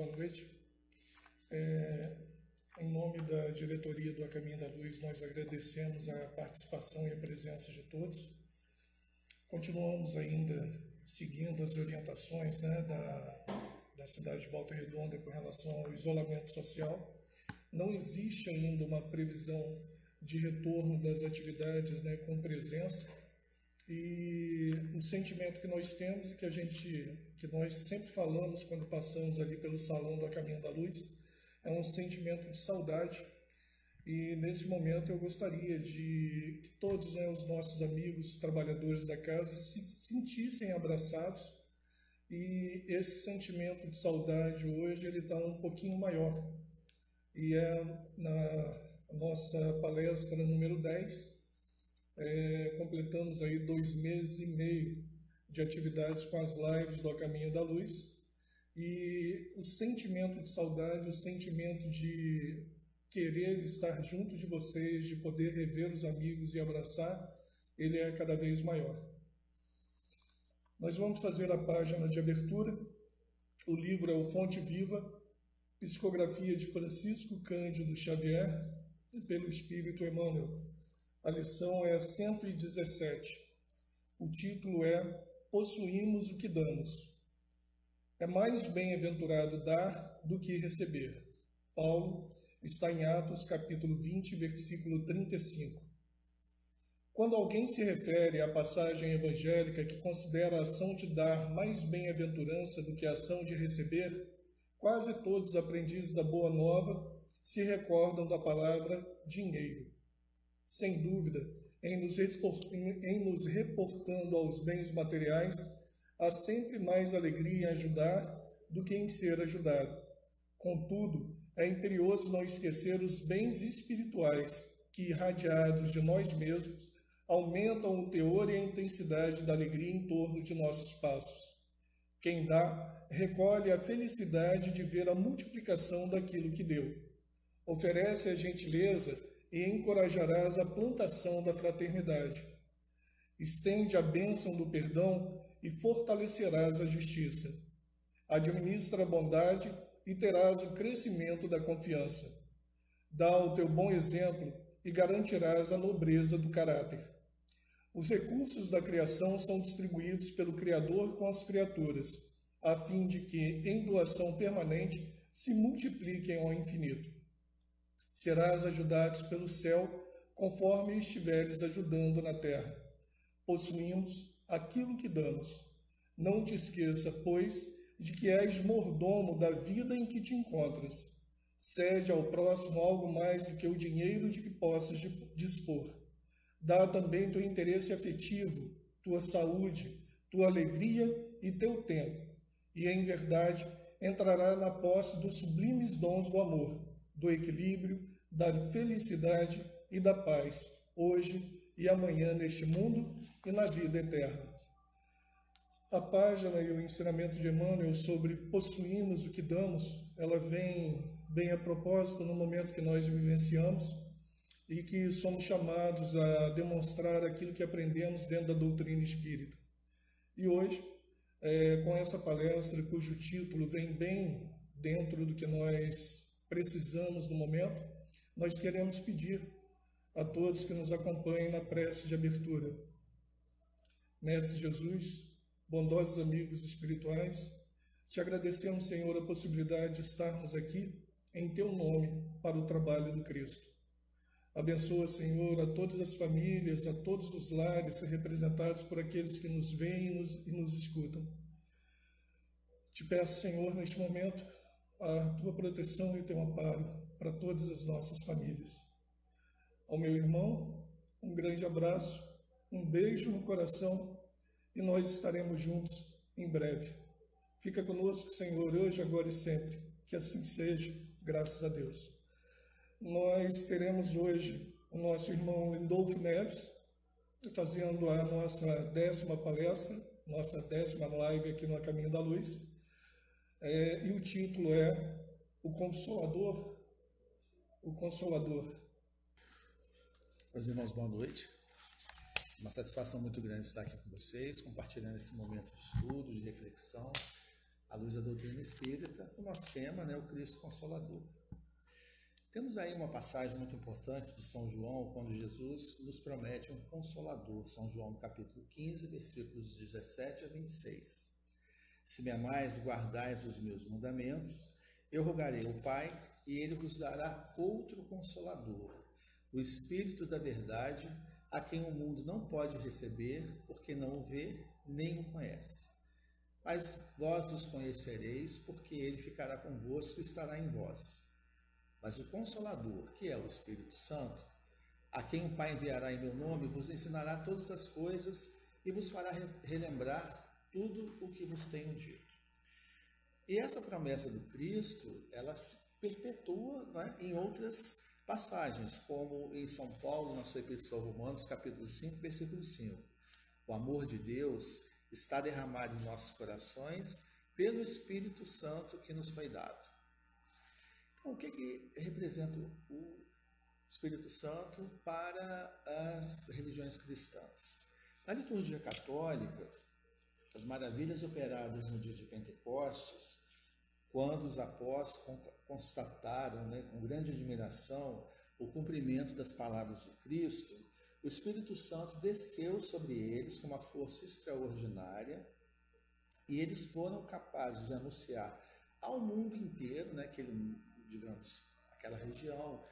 Boa noite. É, em nome da diretoria do A Caminho da Luz, nós agradecemos a participação e a presença de todos. Continuamos ainda seguindo as orientações né, da, da cidade de Volta Redonda com relação ao isolamento social. Não existe ainda uma previsão de retorno das atividades né, com presença e o sentimento que nós temos e que a gente que nós sempre falamos quando passamos ali pelo salão do Caminho da Luz é um sentimento de saudade. E nesse momento eu gostaria de que todos né, os nossos amigos, os trabalhadores da casa, se sentissem abraçados. E esse sentimento de saudade hoje ele está um pouquinho maior. E é na nossa palestra número 10 é, completamos aí dois meses e meio de atividades com as lives do Caminho da Luz e o sentimento de saudade, o sentimento de querer estar junto de vocês, de poder rever os amigos e abraçar, ele é cada vez maior. Nós vamos fazer a página de abertura. O livro é o Fonte Viva, psicografia de Francisco Cândido Xavier, pelo Espírito Emmanuel. A lição é 117. O título é Possuímos o que damos. É mais bem-aventurado dar do que receber. Paulo está em Atos capítulo 20, versículo 35. Quando alguém se refere à passagem evangélica que considera a ação de dar mais bem-aventurança do que a ação de receber, quase todos os aprendizes da Boa Nova se recordam da palavra dinheiro. Sem dúvida, em nos, reportando aos bens materiais, há sempre mais alegria em ajudar do que em ser ajudado. Contudo, é imperioso não esquecer os bens espirituais que, irradiados de nós mesmos, aumentam o teor e a intensidade da alegria em torno de nossos passos. Quem dá, recolhe a felicidade de ver a multiplicação daquilo que deu. Oferece a gentileza e encorajarás a plantação da fraternidade. Estende a bênção do perdão e fortalecerás a justiça. Administra a bondade e terás o crescimento da confiança. Dá o teu bom exemplo e garantirás a nobreza do caráter. Os recursos da criação são distribuídos pelo Criador com as criaturas, a fim de que, em doação permanente, se multipliquem ao infinito serás ajudados pelo céu, conforme estiveres ajudando na terra. Possuímos aquilo que damos. Não te esqueça, pois, de que és mordomo da vida em que te encontras. Cede ao próximo algo mais do que o dinheiro de que possas dispor. Dá também teu interesse afetivo, tua saúde, tua alegria e teu tempo, e em verdade entrará na posse dos sublimes dons do amor do equilíbrio, da felicidade e da paz, hoje e amanhã neste mundo e na vida eterna. A página e o ensinamento de Emmanuel sobre possuímos o que damos, ela vem bem a propósito no momento que nós vivenciamos e que somos chamados a demonstrar aquilo que aprendemos dentro da doutrina espírita. E hoje, é, com essa palestra, cujo título vem bem dentro do que nós precisamos no momento, nós queremos pedir a todos que nos acompanhem na prece de abertura. Mestre Jesus, bondosos amigos espirituais, te agradecemos, Senhor, a possibilidade de estarmos aqui em teu nome para o trabalho do Cristo. Abençoa, Senhor, a todas as famílias, a todos os lares representados por aqueles que nos veem e nos, e nos escutam. Te peço, Senhor, neste momento, a tua proteção e o teu amparo para todas as nossas famílias. Ao meu irmão, um grande abraço, um beijo no coração e nós estaremos juntos em breve. Fica conosco, Senhor, hoje, agora e sempre. Que assim seja, graças a Deus. Nós teremos hoje o nosso irmão Lindolfo Neves, fazendo a nossa décima palestra, nossa décima live aqui no Caminho da Luz. É, e o título é O Consolador, o Consolador. Meus irmãos, boa noite. Uma satisfação muito grande estar aqui com vocês, compartilhando esse momento de estudo, de reflexão à luz da doutrina espírita, o nosso tema, né, o Cristo Consolador. Temos aí uma passagem muito importante de São João, quando Jesus nos promete um consolador. São João, capítulo 15, versículos 17 a 26. Se me amais, guardais os meus mandamentos, eu rogarei ao Pai, e ele vos dará outro consolador, o Espírito da Verdade, a quem o mundo não pode receber, porque não o vê nem o conhece. Mas vós os conhecereis, porque ele ficará convosco e estará em vós. Mas o Consolador, que é o Espírito Santo, a quem o Pai enviará em meu nome, vos ensinará todas as coisas e vos fará relembrar tudo o que vos tenho dito. E essa promessa do Cristo, ela se perpetua né, em outras passagens, como em São Paulo, na sua Epístola Romanos, capítulo 5, versículo 5. O amor de Deus está derramado em nossos corações pelo Espírito Santo que nos foi dado. Então, o que, que representa o Espírito Santo para as religiões cristãs? Na liturgia católica, as maravilhas operadas no dia de Pentecostes, quando os apóstolos constataram né, com grande admiração o cumprimento das palavras do Cristo, o Espírito Santo desceu sobre eles com uma força extraordinária e eles foram capazes de anunciar ao mundo inteiro, né, aquele, digamos, aquela região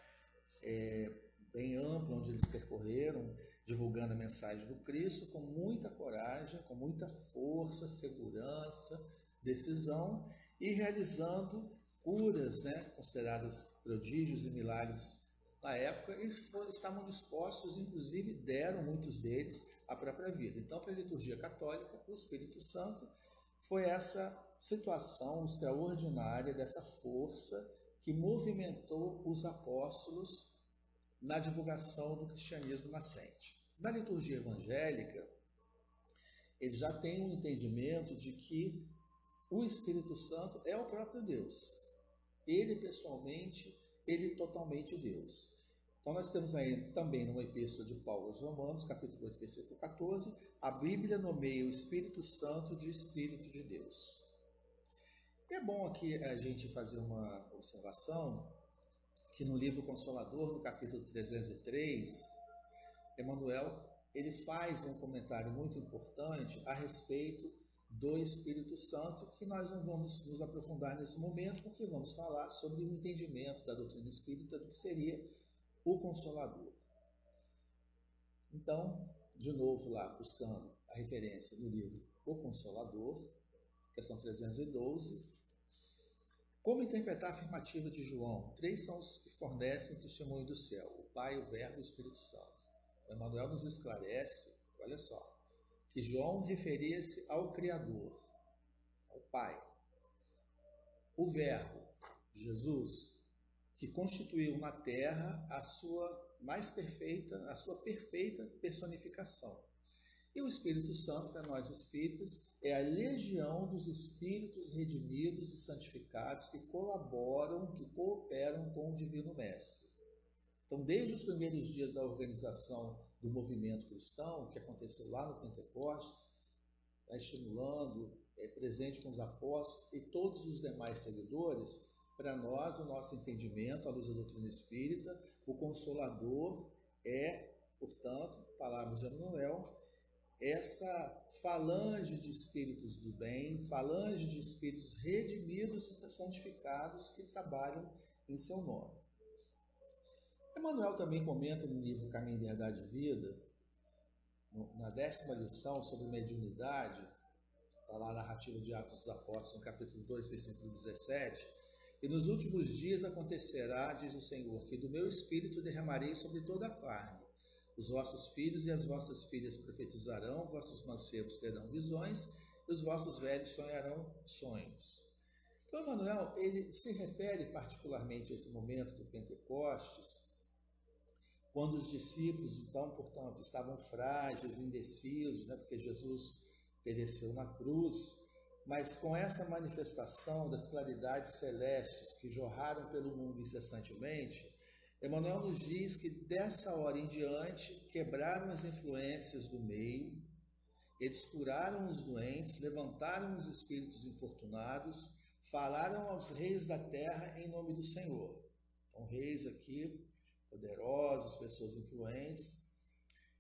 é, bem ampla onde eles percorreram, divulgando a mensagem do Cristo com muita coragem, com muita força, segurança, decisão e realizando curas, né, consideradas prodígios e milagres na época, eles foram, estavam dispostos, inclusive deram muitos deles a própria vida. Então, para a liturgia católica, o Espírito Santo foi essa situação extraordinária dessa força que movimentou os apóstolos na divulgação do cristianismo nascente. Na liturgia evangélica, ele já tem um entendimento de que o Espírito Santo é o próprio Deus. Ele pessoalmente, ele totalmente Deus. Então nós temos aí também numa epístola de Paulo aos Romanos, capítulo 8, versículo 14, a Bíblia nomeia o Espírito Santo de Espírito de Deus. E é bom aqui a gente fazer uma observação que no livro Consolador, no capítulo 303, Emmanuel, ele faz um comentário muito importante a respeito do Espírito Santo, que nós não vamos nos aprofundar nesse momento, porque vamos falar sobre o entendimento da doutrina espírita do que seria o Consolador. Então, de novo lá, buscando a referência no livro O Consolador, questão 312. Como interpretar a afirmativa de João? Três são os que fornecem testemunho do céu: o Pai, o Verbo e o Espírito Santo. Emmanuel nos esclarece, olha só, que João referia-se ao Criador, ao Pai. O Verbo, Jesus, que constituiu na terra a sua mais perfeita, a sua perfeita personificação. E o Espírito Santo, para nós espíritas, é a legião dos espíritos redimidos e santificados que colaboram, que cooperam com o Divino Mestre. Então, desde os primeiros dias da organização do movimento cristão, que aconteceu lá no Pentecostes, tá estimulando, é, presente com os apóstolos e todos os demais seguidores, para nós, o nosso entendimento, à luz da doutrina espírita, o consolador é, portanto, palavras de Emmanuel, essa falange de espíritos do bem, falange de espíritos redimidos e santificados que trabalham em seu nome. Emmanuel também comenta no livro Caminho, Verdade e Vida, na décima lição sobre mediunidade, está lá a narrativa de Atos dos Apóstolos, no capítulo 2, versículo 17, e nos últimos dias acontecerá, diz o Senhor, que do meu espírito derramarei sobre toda a carne. Os vossos filhos e as vossas filhas profetizarão, vossos mancebos terão visões, e os vossos velhos sonharão sonhos. Então, Emmanuel, ele se refere particularmente a esse momento do Pentecostes, quando os discípulos, então, portanto, estavam frágeis, indecisos, né, porque Jesus pereceu na cruz, mas com essa manifestação das claridades celestes que jorraram pelo mundo incessantemente, Emmanuel nos diz que dessa hora em diante quebraram as influências do meio Eles curaram os doentes, levantaram os espíritos infortunados, falaram aos reis da terra em nome do Senhor. Então, reis aqui, poderosos, pessoas influentes.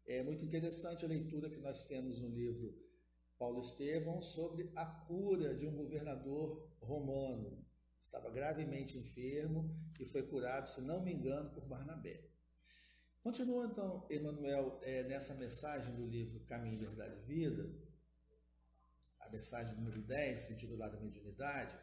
É muito interessante a leitura que nós temos no livro Paulo Estevão sobre a cura de um governador romano. Estava gravemente enfermo e foi curado, se não me engano, por Barnabé. Continua então Emmanuel é, nessa mensagem do livro Caminho, Verdade e Vida, a mensagem número 10, intitulada Mediunidade.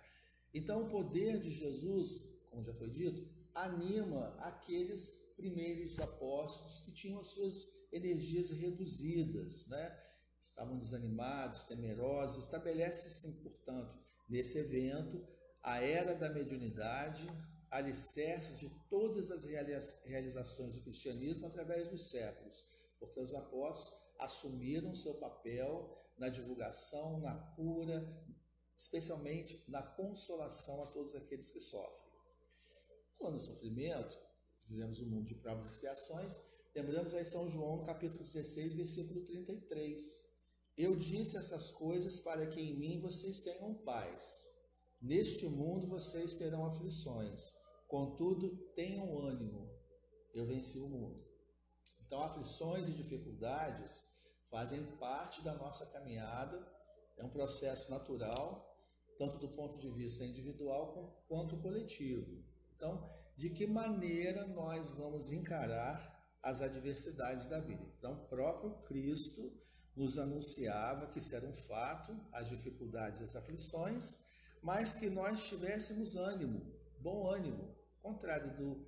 Então, o poder de Jesus, como já foi dito, anima aqueles primeiros apóstolos que tinham as suas energias reduzidas, né? estavam desanimados, temerosos. Estabelece-se, portanto, nesse evento, a era da mediunidade, alicerce de todas as realizações do cristianismo através dos séculos, porque os apóstolos assumiram seu papel na divulgação, na cura, especialmente na consolação a todos aqueles que sofrem. Falando em sofrimento, vivemos um mundo de provas e expiações, lembramos aí São João, capítulo 16, versículo 33. Eu disse essas coisas para que em mim vocês tenham paz. Neste mundo vocês terão aflições, Contudo, tenham ânimo, eu venci o mundo. Então, aflições e dificuldades fazem parte da nossa caminhada, é um processo natural, tanto do ponto de vista individual quanto coletivo. Então, de que maneira nós vamos encarar as adversidades da vida? Então, o próprio Cristo nos anunciava que isso era um fato, as dificuldades e as aflições, mas que nós tivéssemos ânimo, bom ânimo. O contrário do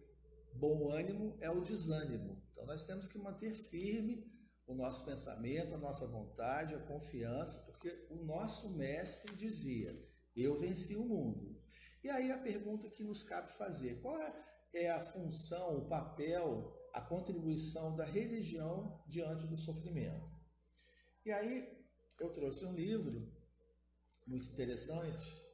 bom ânimo é o desânimo. Então nós temos que manter firme o nosso pensamento, a nossa vontade, a confiança, porque o nosso mestre dizia: Eu venci o mundo. E aí a pergunta que nos cabe fazer: qual é a função, o papel, a contribuição da religião diante do sofrimento? E aí eu trouxe um livro muito interessante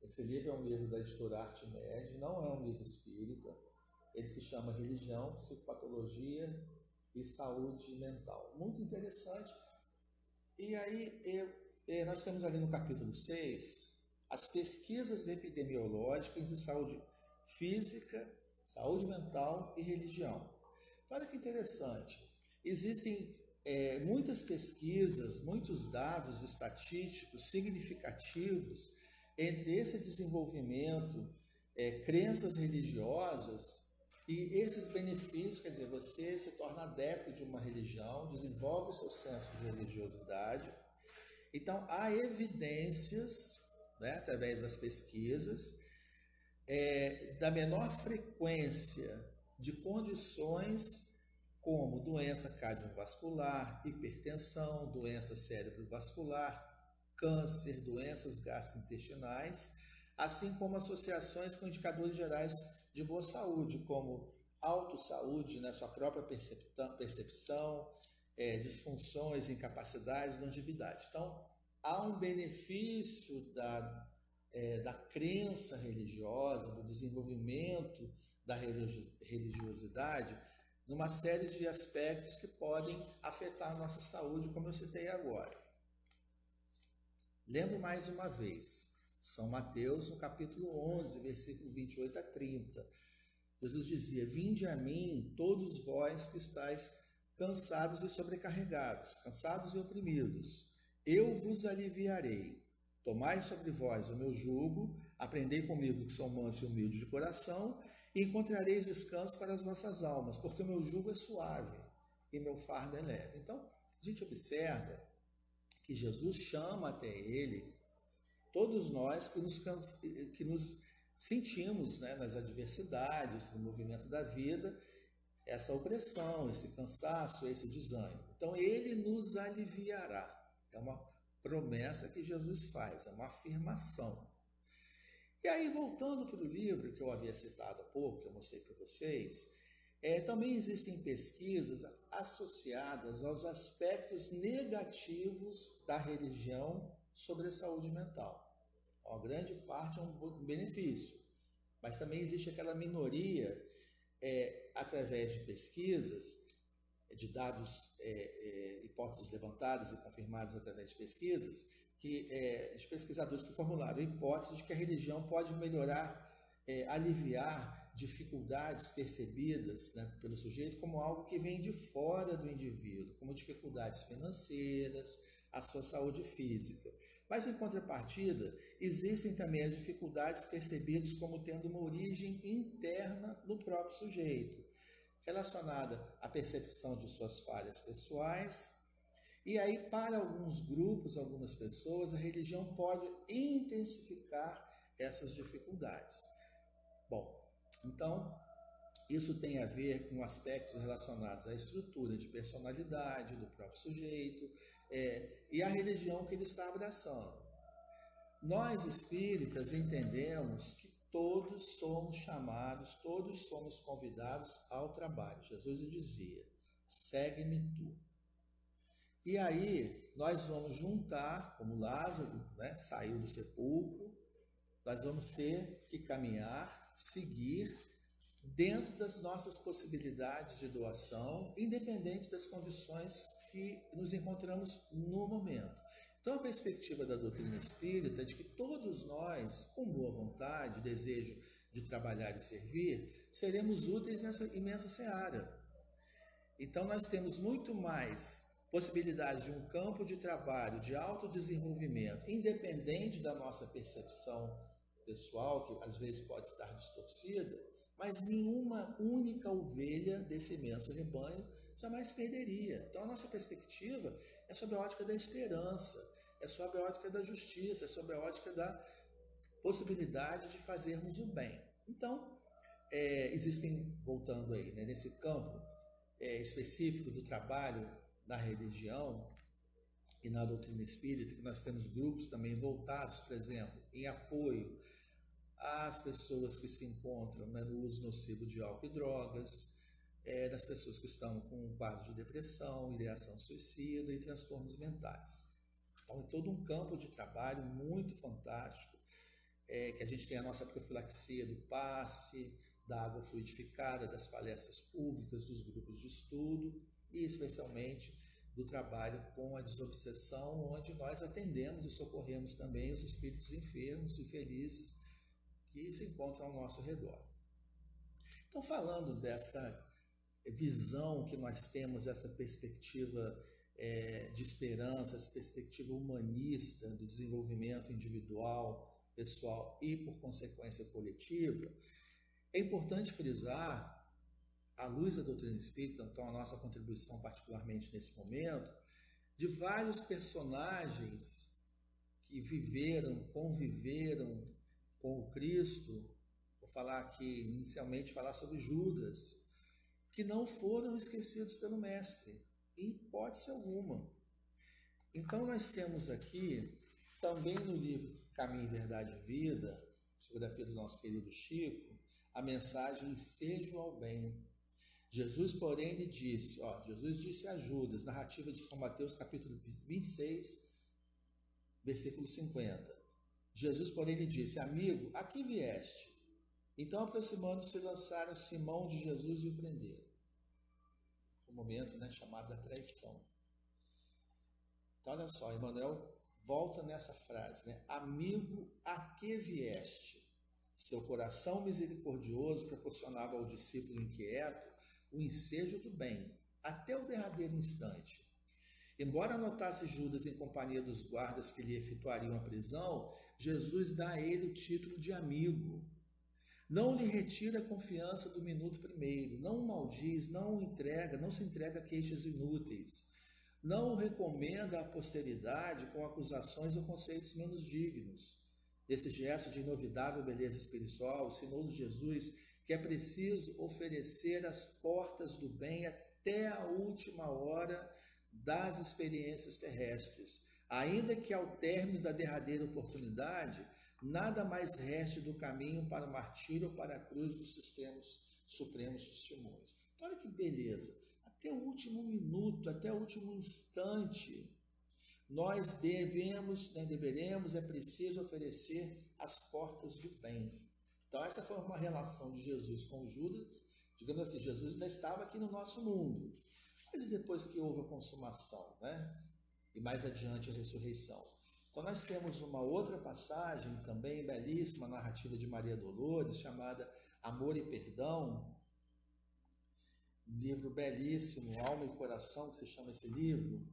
Esse livro é um livro da editora Arte Média, não é um livro espírita. Ele se chama Religião, Psicopatologia e Saúde Mental. Muito interessante. E aí, eu, nós temos ali no capítulo 6 as pesquisas epidemiológicas de saúde física, saúde mental e religião. Olha que interessante. Existem é, muitas pesquisas, muitos dados estatísticos significativos entre esse desenvolvimento, é, crenças religiosas e esses benefícios, quer dizer, você se torna adepto de uma religião, desenvolve o seu senso de religiosidade. Então, há evidências, né, através das pesquisas, é, da menor frequência de condições como doença cardiovascular, hipertensão, doença cerebrovascular, câncer, doenças gastrointestinais, assim como associações com indicadores gerais de boa saúde, como autossaúde, né, sua própria percepção, é, disfunções, incapacidades, longevidade. Então, há um benefício da, é, da crença religiosa, do desenvolvimento da religiosidade, numa série de aspectos que podem afetar a nossa saúde, como eu citei agora. Lembro mais uma vez, São Mateus, no capítulo 11, versículo 28 a 30. Jesus dizia: Vinde a mim, todos vós que estáis cansados e sobrecarregados, cansados e oprimidos, eu vos aliviarei. Tomai sobre vós o meu jugo, aprendei comigo que sou manso e humilde de coração, e encontrareis descanso para as vossas almas, porque o meu jugo é suave e meu fardo é leve. Então, a gente observa que Jesus chama até ele todos nós que nos, que nos sentimos né, nas adversidades, no movimento da vida, essa opressão, esse cansaço, esse desânimo. Então, ele nos aliviará. É uma promessa que Jesus faz, é uma afirmação. E aí, voltando para o livro que eu havia citado há pouco, que eu mostrei para vocês, é, também existem pesquisas associadas aos aspectos negativos da religião sobre a saúde mental. Então, a grande parte é um benefício, mas também existe aquela minoria, é, através de pesquisas, de dados, é, é, hipóteses levantadas e confirmadas através de pesquisas, que, é, de pesquisadores que formularam a hipótese de que a religião pode melhorar, é, aliviar dificuldades percebidas né, pelo sujeito como algo que vem de fora do indivíduo, como dificuldades financeiras, a sua saúde física. Mas, em contrapartida, existem também as dificuldades percebidas como tendo uma origem interna no próprio sujeito, relacionada à percepção de suas falhas pessoais. E aí, para alguns grupos, algumas pessoas, a religião pode intensificar essas dificuldades. Bom, então, isso tem a ver com aspectos relacionados à estrutura de personalidade do próprio sujeito, é, e a religião que ele está abraçando. Nós espíritas entendemos que todos somos chamados, todos somos convidados ao trabalho. Jesus dizia: segue-me tu. E aí nós vamos juntar, como Lázaro né, saiu do sepulcro, nós vamos ter que caminhar, seguir dentro das nossas possibilidades de doação, independente das condições que nos encontramos no momento. Então, a perspectiva da doutrina espírita é de que todos nós, com boa vontade, desejo de trabalhar e servir, seremos úteis nessa imensa seara. Então, nós temos muito mais possibilidade de um campo de trabalho, de autodesenvolvimento, independente da nossa percepção pessoal, que às vezes pode estar distorcida, mas nenhuma única ovelha desse imenso rebanho jamais perderia. Então, a nossa perspectiva é sobre a ótica da esperança, é sobre a ótica da justiça, é sobre a ótica da possibilidade de fazermos o bem. Então, é, existem, voltando aí, né, nesse campo é, específico do trabalho na religião e na doutrina espírita, que nós temos grupos também voltados, por exemplo, em apoio às pessoas que se encontram né, no uso nocivo de álcool e drogas, é, das pessoas que estão com um quadro de depressão, ideação suicida e transtornos mentais. Então, é todo um campo de trabalho muito fantástico, é, que a gente tem a nossa profilaxia do passe, da água fluidificada, das palestras públicas, dos grupos de estudo e, especialmente, do trabalho com a desobsessão, onde nós atendemos e socorremos também os espíritos enfermos e felizes que se encontram ao nosso redor. Então, falando dessa visão que nós temos, essa perspectiva é, de esperança, essa perspectiva humanista do desenvolvimento individual, pessoal e, por consequência, coletiva, é importante frisar, à luz da doutrina espírita, então a nossa contribuição particularmente nesse momento, de vários personagens que viveram, conviveram com o Cristo. Vou falar aqui, inicialmente, falar sobre Judas, que não foram esquecidos pelo Mestre, em hipótese alguma. Então, nós temos aqui, também no livro Caminho, Verdade e Vida, fotografia do nosso querido Chico, a mensagem Seja ao bem. Jesus, porém, lhe disse, ó, Jesus disse a Judas, narrativa de São Mateus, capítulo 26, versículo 50. Jesus, porém, lhe disse, amigo, aqui vieste. Então, aproximando-se, lançaram Simão de Jesus e o prenderam. Foi um momento né, chamado da traição. Então, olha só, Emmanuel volta nessa frase, né? Amigo, a que vieste? Seu coração misericordioso proporcionava ao discípulo inquieto o ensejo do bem, até o derradeiro instante. Embora notasse Judas em companhia dos guardas que lhe efetuariam a prisão, Jesus dá a ele o título de amigo. Não lhe retira a confiança do minuto primeiro, não o maldiz, não o entrega, não se entrega a queixas inúteis, não o recomenda à posteridade com acusações ou conceitos menos dignos. Esse gesto de inovidável beleza espiritual, ensinou Jesus que é preciso oferecer as portas do bem até a última hora das experiências terrestres, ainda que ao término da derradeira oportunidade nada mais reste do caminho para o martírio ou para a cruz dos sistemas supremos testemunhos. Então, olha que beleza. Até o último minuto, até o último instante, nós devemos, né, deveremos, é preciso oferecer as portas do bem. Então, essa foi uma relação de Jesus com Judas. Digamos assim, Jesus ainda estava aqui no nosso mundo. Mas depois que houve a consumação, né? E mais adiante a ressurreição. Então nós temos uma outra passagem também belíssima, narrativa de Maria Dolores, chamada Amor e Perdão, um livro belíssimo, Alma e Coração, que se chama esse livro,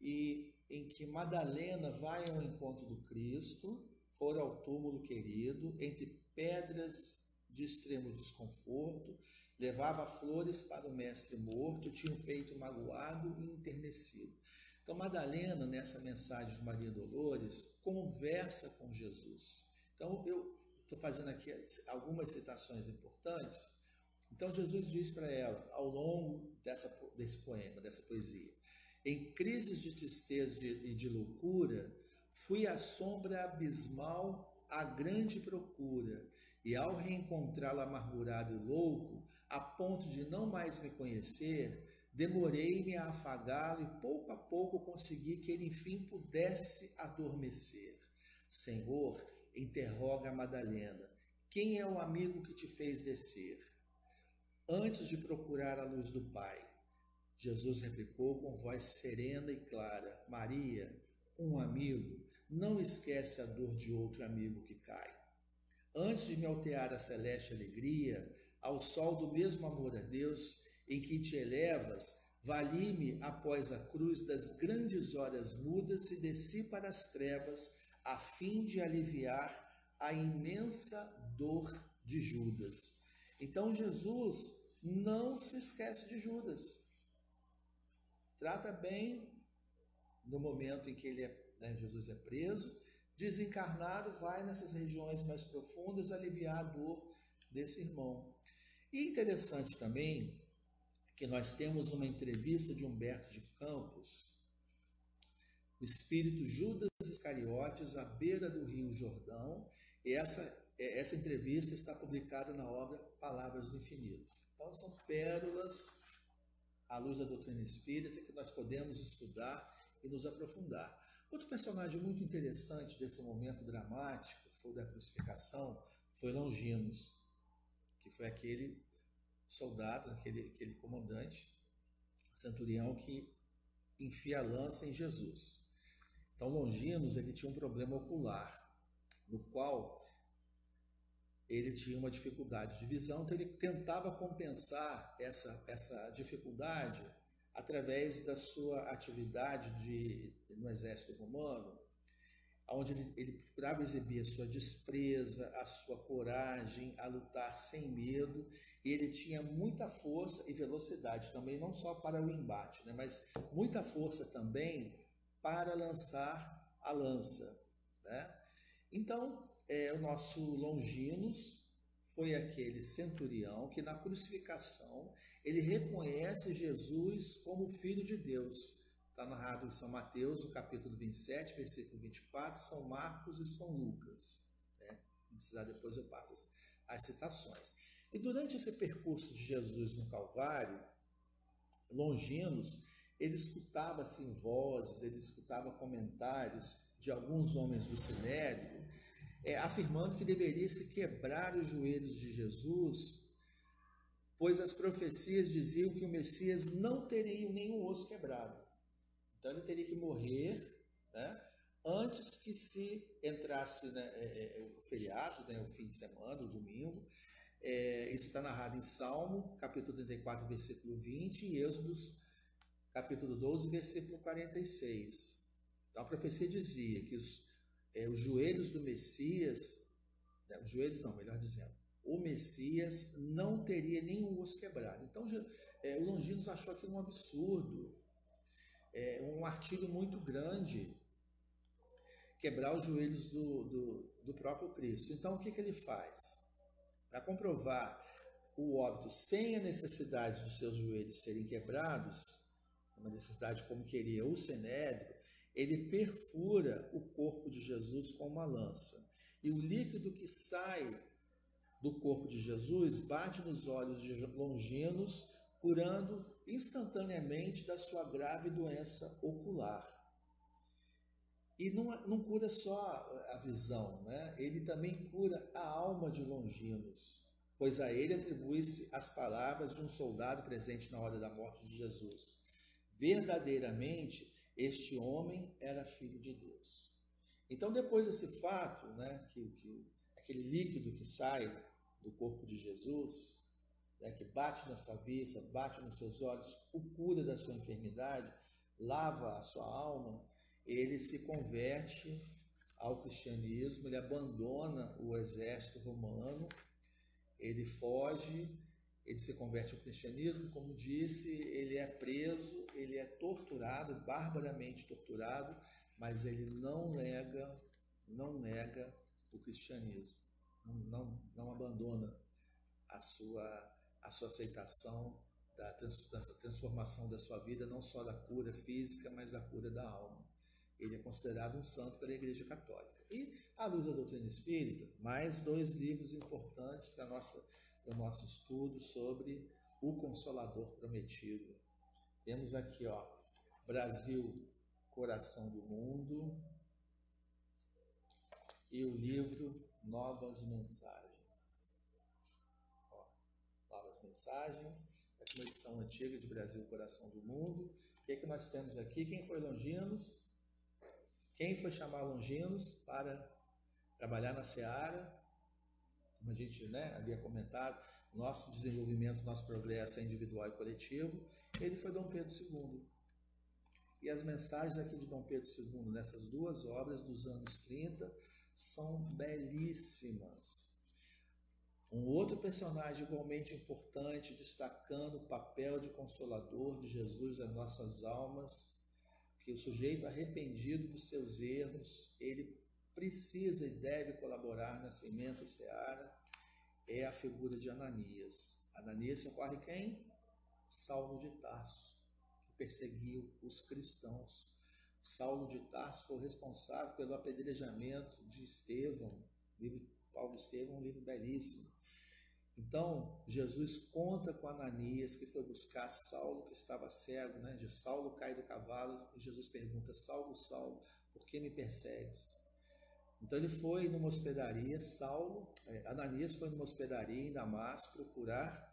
e em que Madalena vai ao encontro do Cristo, for ao túmulo querido, entre pedras de extremo desconforto, levava flores para o mestre morto, tinha o peito magoado e enternecido. Então, Madalena, nessa mensagem de Maria Dolores, conversa com Jesus. Então, eu estou fazendo aqui algumas citações importantes. Então, Jesus diz para ela, ao longo dessa, desse poema, dessa poesia: Em crises de tristeza e de loucura, fui à sombra abismal à grande procura, e ao reencontrá-lo amargurado e louco, a ponto de não mais me conhecer, demorei-me a afagá-lo e pouco a pouco consegui que ele enfim pudesse adormecer. Senhor, interroga Madalena, quem é o amigo que te fez descer? Antes de procurar a luz do Pai, Jesus replicou com voz serena e clara: Maria, um amigo não esquece a dor de outro amigo que cai. Antes de me altear a celeste alegria, ao sol do mesmo amor a Deus, em que te elevas, vali-me após a cruz das grandes horas mudas e desci para as trevas, a fim de aliviar a imensa dor de Judas. Então Jesus não se esquece de Judas. Trata bem no momento em que ele é, né, Jesus é preso, desencarnado, vai nessas regiões mais profundas aliviar a dor desse irmão. E interessante também que nós temos uma entrevista de Humberto de Campos, o espírito Judas Iscariotes à beira do Rio Jordão, e essa, essa entrevista está publicada na obra Palavras do Infinito. Então são pérolas à luz da doutrina espírita que nós podemos estudar e nos aprofundar. Outro personagem muito interessante desse momento dramático, que foi o da crucificação, foi Longinos, que foi aquele soldado, aquele, aquele comandante, centurião que enfia a lança em Jesus. Então Longinos ele tinha um problema ocular, no qual ele tinha uma dificuldade de visão, então ele tentava compensar essa, essa dificuldade através da sua atividade de, no exército romano, onde ele, ele procurava exibir a sua despreza, a sua coragem, a lutar sem medo, e ele tinha muita força e velocidade também, não só para o embate, né, mas muita força também para lançar a lança. Né? Então, é, o nosso Longinos foi aquele centurião que na crucificação ele reconhece Jesus como Filho de Deus. Está narrado em São Mateus, no capítulo 27, versículo 24, São Marcos e São Lucas. Né? Se precisar, depois eu passo as, as citações. E durante esse percurso de Jesus no Calvário, Longinos, ele escutava assim vozes, ele escutava comentários de alguns homens do Sinédrio, é, afirmando que deveria se quebrar os joelhos de Jesus pois as profecias diziam que o Messias não teria nenhum osso quebrado. Então ele teria que morrer né, antes que se entrasse né, é, é, o feriado, né, o fim de semana, o domingo. É, isso está narrado em Salmo, capítulo 34, versículo 20, e Êxodos, capítulo 12, versículo 46. Então a profecia dizia que os, é, os joelhos do Messias, né, os joelhos não, melhor dizendo, o Messias não teria nenhum osso quebrado. Então, é, o Longinos achou aquilo um absurdo, é, um artigo muito grande, quebrar os joelhos do, do, do próprio Cristo. Então, o que, que ele faz? Para comprovar o óbito sem a necessidade dos seus joelhos serem quebrados, uma necessidade como queria o Senédrio, ele perfura o corpo de Jesus com uma lança. E o líquido que sai do corpo de Jesus bate nos olhos de Longinos, curando instantaneamente da sua grave doença ocular. E não, não cura só a visão, né? ele também cura a alma de Longinos. pois a ele atribui-se as palavras de um soldado presente na hora da morte de Jesus. Verdadeiramente, este homem era filho de Deus. Então, depois desse fato, né, que, que aquele líquido que sai do corpo de Jesus, né, que bate na sua vista, bate nos seus olhos, o cura da sua enfermidade, lava a sua alma, ele se converte ao cristianismo, ele abandona o exército romano, ele foge, ele se converte ao cristianismo, como disse, ele é preso, ele é torturado, barbaramente torturado, mas ele não nega, não nega o cristianismo, não, não, não abandona a sua, a sua aceitação da, dessa transformação da sua vida, não só da cura física, mas da cura da alma. Ele é considerado um santo pela Igreja Católica. E, à luz da doutrina espírita, mais dois livros importantes para, nossa, para o nosso estudo sobre o Consolador Prometido. Temos aqui, ó, Brasil, Coração do Mundo, e o livro Novas Mensagens. Mensagens, essa aqui uma edição antiga de Brasil, Coração do Mundo. O que, é que nós temos aqui? Quem foi Longinos? Quem foi chamar Longinos para trabalhar na Seara? Como a gente né, havia comentado, nosso desenvolvimento, nosso progresso é individual e coletivo. Ele foi Dom Pedro II. E as mensagens aqui de Dom Pedro II, nessas duas obras dos anos 30, são belíssimas. Um outro personagem igualmente importante, destacando o papel de consolador de Jesus nas nossas almas, que o sujeito arrependido dos seus erros, ele precisa e deve colaborar nessa imensa seara, é a figura de Ananias. Ananias socorre quem? Saulo de Tarso, que perseguiu os cristãos. Saulo de Tarso foi responsável pelo apedrejamento de Estevão, livro Paulo Estevão, um livro belíssimo. Então, Jesus conta com Ananias, que foi buscar Saulo, que estava cego, né? De Saulo cai do cavalo, e Jesus pergunta: Saulo, Saulo, por que me persegues? Então, ele foi numa hospedaria, Saulo, é, Ananias foi numa hospedaria em Damasco procurar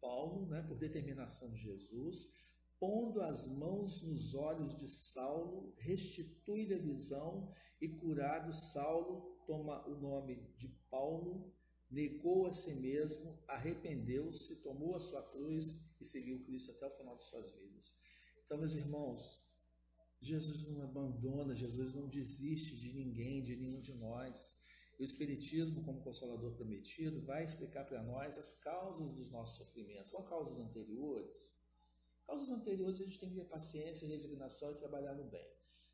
Paulo, né, por determinação de Jesus, pondo as mãos nos olhos de Saulo, restitui-lhe a visão e curado Saulo toma o nome de Paulo negou a si mesmo, arrependeu-se, tomou a sua cruz e seguiu Cristo até o final de suas vidas. Então, meus irmãos, Jesus não abandona, Jesus não desiste de ninguém, de nenhum de nós. E o Espiritismo, como Consolador prometido, vai explicar para nós as causas dos nossos sofrimentos. São causas anteriores? Causas anteriores a gente tem que ter paciência, resignação e trabalhar no bem.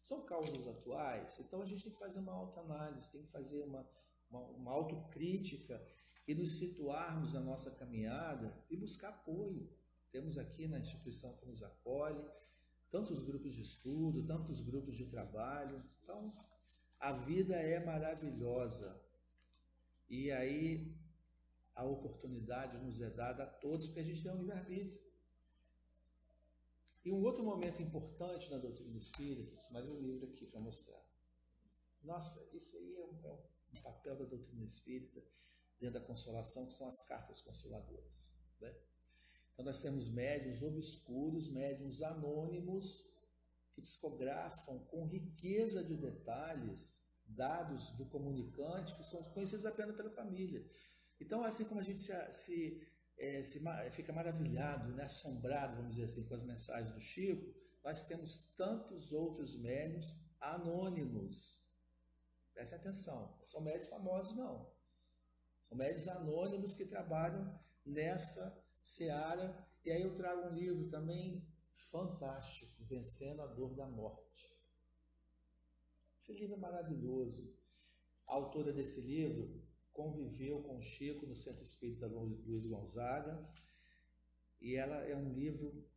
São causas atuais? Então a gente tem que fazer uma autoanálise, tem que fazer uma, uma, uma autocrítica e nos situarmos na nossa caminhada e buscar apoio. Temos aqui na instituição que nos acolhe, tantos grupos de estudo, tantos grupos de trabalho. Então, a vida é maravilhosa. E aí a oportunidade nos é dada a todos porque a gente tem um livre-arbítrio. E um outro momento importante na doutrina espírita, mais um livro aqui para mostrar. Nossa, isso aí é um, é um o papel da doutrina espírita dentro da consolação, que são as cartas consoladoras. Né? Então, nós temos médiums obscuros, médiums anônimos, que psicografam com riqueza de detalhes dados do comunicante que são conhecidos apenas pela família. Então, assim como a gente se, se, é, se fica maravilhado, né, assombrado, vamos dizer assim, com as mensagens do Chico, nós temos tantos outros médiums anônimos Preste atenção, não são médios famosos, não. São médios anônimos que trabalham nessa seara. E aí eu trago um livro também fantástico, Vencendo a Dor da Morte. Esse livro é maravilhoso. A autora desse livro conviveu com o Chico no Centro Espírita Luiz Gonzaga. E ela é um livro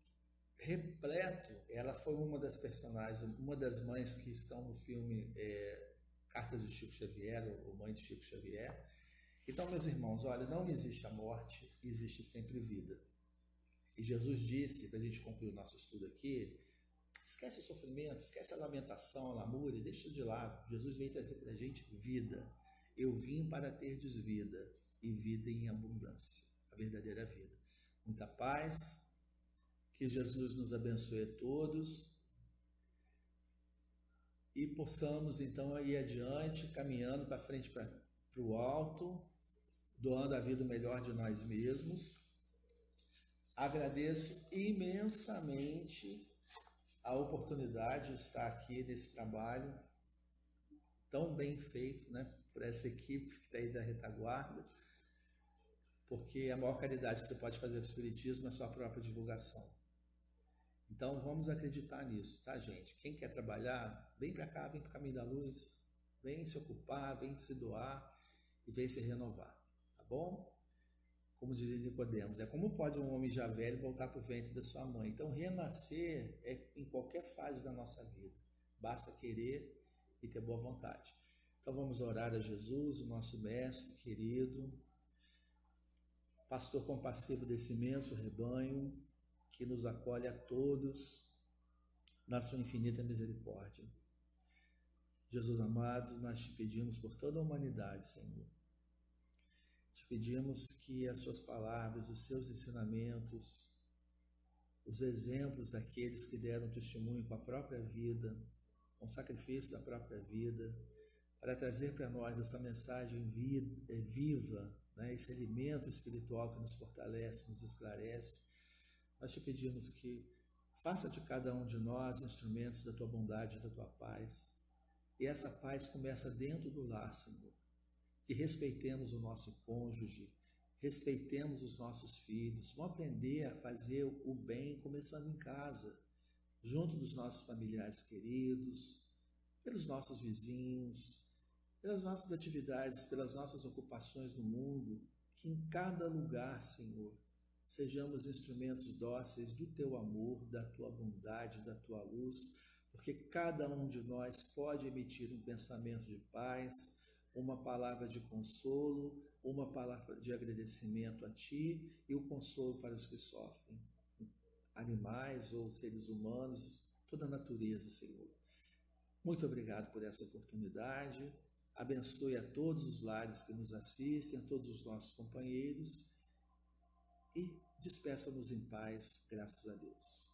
repleto. Ela foi uma das personagens, uma das mães que estão no filme é, Cartas de Chico Xavier, ou Mãe de Chico Xavier. Então, meus irmãos, olha, não existe a morte, existe sempre vida. E Jesus disse, para a gente concluir o nosso estudo aqui, esquece o sofrimento, esquece a lamentação, a lamúria, deixa de lado. Jesus veio trazer para a gente vida. Eu vim para terdes vida e vida em abundância, a verdadeira vida. Muita paz, que Jesus nos abençoe a todos e possamos então ir adiante, caminhando para frente, para o alto, doando a vida melhor de nós mesmos. Agradeço imensamente a oportunidade de estar aqui nesse trabalho tão bem feito, né, por essa equipe que está aí da retaguarda, porque a maior caridade que você pode fazer para o Espiritismo é a sua própria divulgação. Então vamos acreditar nisso, tá, gente? Quem quer trabalhar, vem para cá, vem para o caminho da luz, vem se ocupar, vem se doar e vem se renovar, tá bom? Como dizia Nicodemos, é como pode um homem já velho voltar para o ventre da sua mãe. Então renascer é em qualquer fase da nossa vida. Basta querer e ter boa vontade. Então vamos orar a Jesus, o nosso mestre querido, pastor compassivo desse imenso rebanho, que nos acolhe a todos na sua infinita misericórdia. Jesus amado, nós te pedimos por toda a humanidade, Senhor. Te pedimos que as suas palavras, os seus ensinamentos, os exemplos daqueles que deram testemunho com a própria vida, com o sacrifício da própria vida, para trazer para nós essa mensagem viva, né? esse alimento espiritual que nos fortalece, nos esclarece, nós te pedimos que faça de cada um de nós instrumentos da tua bondade e da tua paz. E essa paz começa dentro do lar, Senhor. Que respeitemos o nosso cônjuge, respeitemos os nossos filhos, vamos aprender a fazer o bem começando em casa, junto dos nossos familiares queridos, pelos nossos vizinhos, pelas nossas atividades, pelas nossas ocupações no mundo, que em cada lugar, Senhor, sejamos instrumentos dóceis do teu amor, da tua bondade, da tua luz, porque cada um de nós pode emitir um pensamento de paz, uma palavra de consolo, uma palavra de agradecimento a ti e o consolo para os que sofrem, animais ou seres humanos, toda a natureza, Senhor. Muito obrigado por essa oportunidade. Abençoe a todos os lares que nos assistem, a todos os nossos companheiros e despeça-nos em paz, graças a Deus.